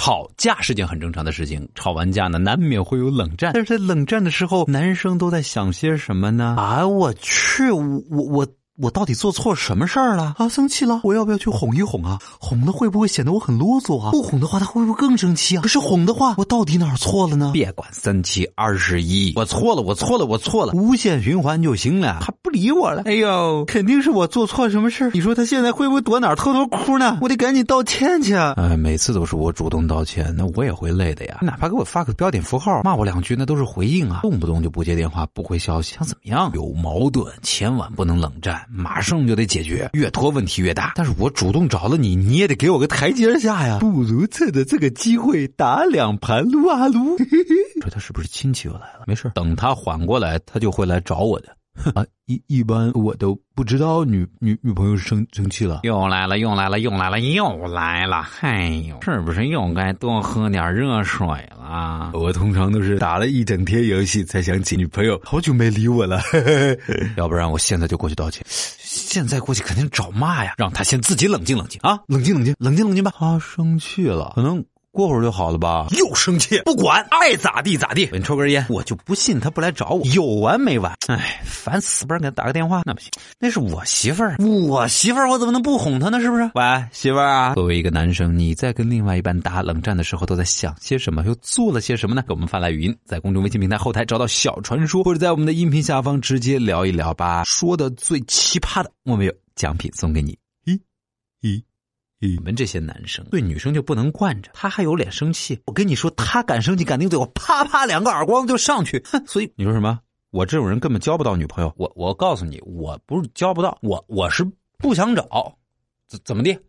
吵架是件很正常的事情，吵完架呢，难免会有冷战。但是在冷战的时候，男生都在想些什么呢？啊，我去，我我我。我到底做错什么事儿了啊？生气了，我要不要去哄一哄啊？哄的会不会显得我很啰嗦啊？不哄的话，他会不会更生气啊？可是哄的话，我到底哪儿错了呢？别管三七二十一，我错了，我错了，我错了，无限循环就行了。他不理我了，哎呦，肯定是我做错什么事你说他现在会不会躲哪儿偷偷哭呢？我得赶紧道歉去。哎，每次都是我主动道歉，那我也会累的呀。哪怕给我发个标点符号，骂我两句，那都是回应啊，动不动就不接电话，不回消息，想怎么样？有矛盾千万不能冷战。马上就得解决，越拖问题越大。但是我主动找了你，你也得给我个台阶下呀。不如趁着这个机会打两盘撸啊撸。说他是不是亲戚又来了？没事，等他缓过来，他就会来找我的。啊，一一般我都不知道女女女朋友生生气了，又来了，又来了，又来了，又来了，哎呦，是不是又该多喝点热水了？我通常都是打了一整天游戏才想起女朋友，好久没理我了，要不然我现在就过去道歉，现在过去肯定找骂呀，让他先自己冷静冷静啊，冷静冷静，冷静冷静吧。他生气了，可能。过会儿就好了吧？又生气，不管，爱咋地咋地。你抽根烟，我就不信他不来找我，有完没完？哎，烦死！不然给他打个电话，那不行，那是我媳妇儿，我媳妇儿，我怎么能不哄她呢？是不是？喂，媳妇儿啊！作为一个男生，你在跟另外一半打冷战的时候，都在想些什么？又做了些什么呢？给我们发来语音，在公众微信平台后台找到小传说，或者在我们的音频下方直接聊一聊吧。说的最奇葩的，我们有奖品送给你。你们这些男生对女生就不能惯着，他还有脸生气？我跟你说，他敢生气，敢顶嘴，我啪啪两个耳光就上去。哼！所以你说什么？我这种人根本交不到女朋友。我我告诉你，我不是交不到，我我是不想找，怎怎么的？